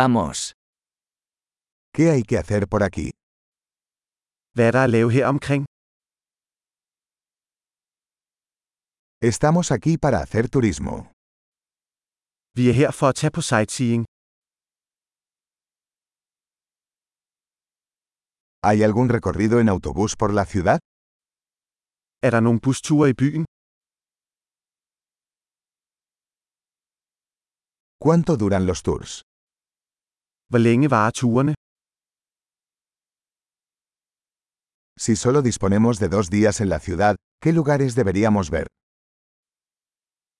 Vamos. ¿Qué hay que hacer por aquí? Hvad er der at lave her omkring? Estamos aquí para hacer turismo. Vi er her for at tage på sightseeing. ¿Hay algún recorrido en autobús por la ciudad? Er der nogle busture i byen? ¿Cuánto duran los tours? Hvor længe varer turene? Si solo disponemos de dos días en la ciudad, ¿qué lugares deberíamos ver?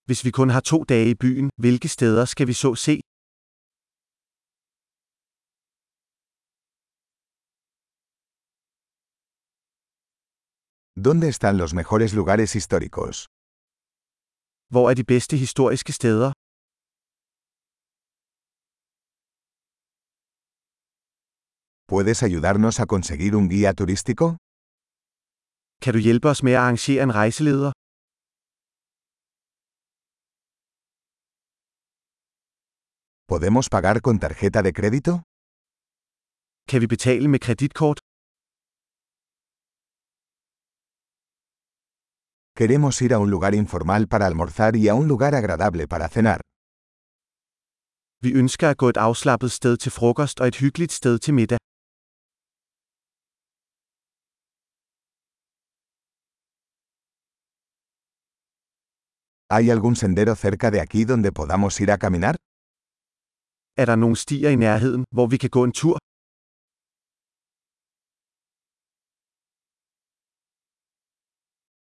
Hvis vi kun har to dage i byen, hvilke steder skal vi så se? ¿Dónde están los mejores lugares históricos? Hvor er de bedste historiske steder? ¿Puedes ayudarnos a conseguir un guía turístico? Kan du hjælpe os med at arrangere en rejseleder? ¿Podemos pagar con tarjeta de crédito? Kan vi betale med kreditkort? Queremos ir a un lugar informal para almorzar y a un lugar agradable para cenar. Vi ønsker at gå et afslappet sted til frokost og et hyggeligt sted til middag. ¿Hay algún sendero cerca de aquí donde podamos ir a caminar? Er der nogle stier i nærheden, hvor vi kan gå en tur?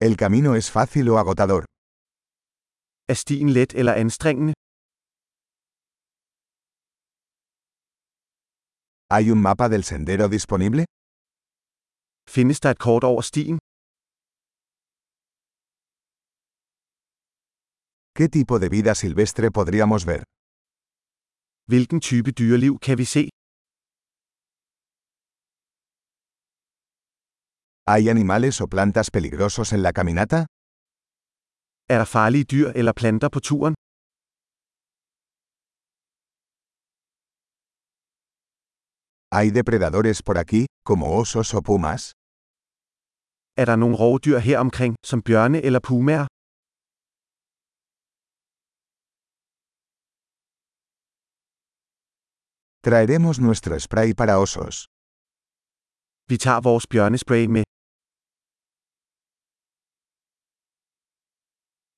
¿El camino es fácil o agotador? Er stien let eller anstrengende? ¿Hay un mapa del sendero disponible? Findes der et kort over stien? ¿Qué tipo de vida silvestre podríamos ver? Hvilken type dyreliv kan vi se? ¿Hay animales o plantas peligrosos en la caminata? Er der farlige dyr eller planter på turen? ¿Hay depredadores por aquí, como osos o pumas? Er der nogle rovdyr her omkring, som bjørne eller pumaer? Traeremos nuestro spray para osos. Vi tager vores bjørnespray med.